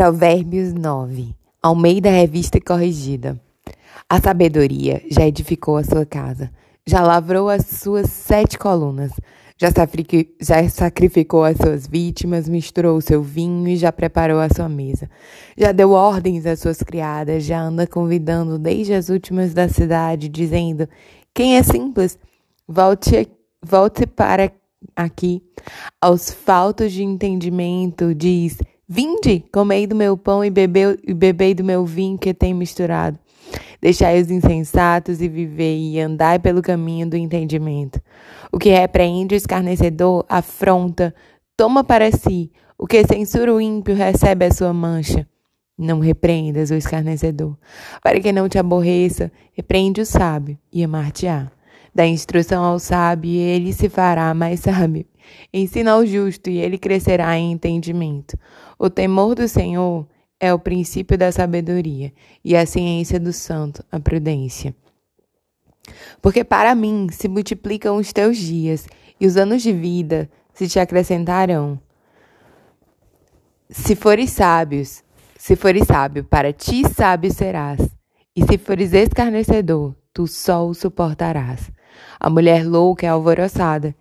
Provérbios 9. Ao meio da revista corrigida. A sabedoria já edificou a sua casa, já lavrou as suas sete colunas, já, sacrificou as suas vítimas, misturou o seu vinho e já preparou a sua mesa. Já deu ordens às suas criadas, já anda convidando desde as últimas da cidade, dizendo: Quem é simples, volte, volte para aqui. Aos faltos de entendimento, diz: Vinde, comei do meu pão e, bebei do meu vinho que tem misturado. Deixai os insensatos e vivei, e andai pelo caminho do entendimento. O que repreende o escarnecedor afronta, toma para si. O que censura o ímpio recebe a sua mancha. Não repreendas o escarnecedor, para que não te aborreça, repreende o sábio e amar-te-á. Dá instrução ao sábio e ele se fará mais sábio. Ensina ao justo e ele crescerá em entendimento. O temor do Senhor é o princípio da sabedoria e a ciência do santo, a prudência. Porque para mim se multiplicam os teus dias e os anos de vida se te acrescentarão. Se fores sábios, se fores sábio, para ti sábio serás. E se fores escarnecedor, tu só o suportarás. A mulher louca é alvoroçada,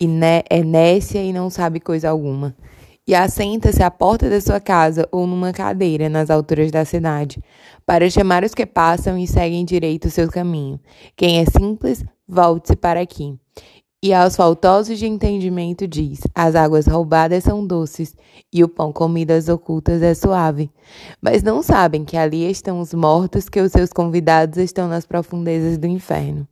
e é nécia e não sabe coisa alguma. E assenta-se à porta da sua casa ou numa cadeira nas alturas da cidade, para chamar os que passam e seguem direito o seu caminho. Quem é simples, volte-se para aqui. E aos faltosos de entendimento diz: As águas roubadas são doces, e o pão comido às ocultas é suave. Mas não sabem que ali estão os mortos, que os seus convidados estão nas profundezas do inferno.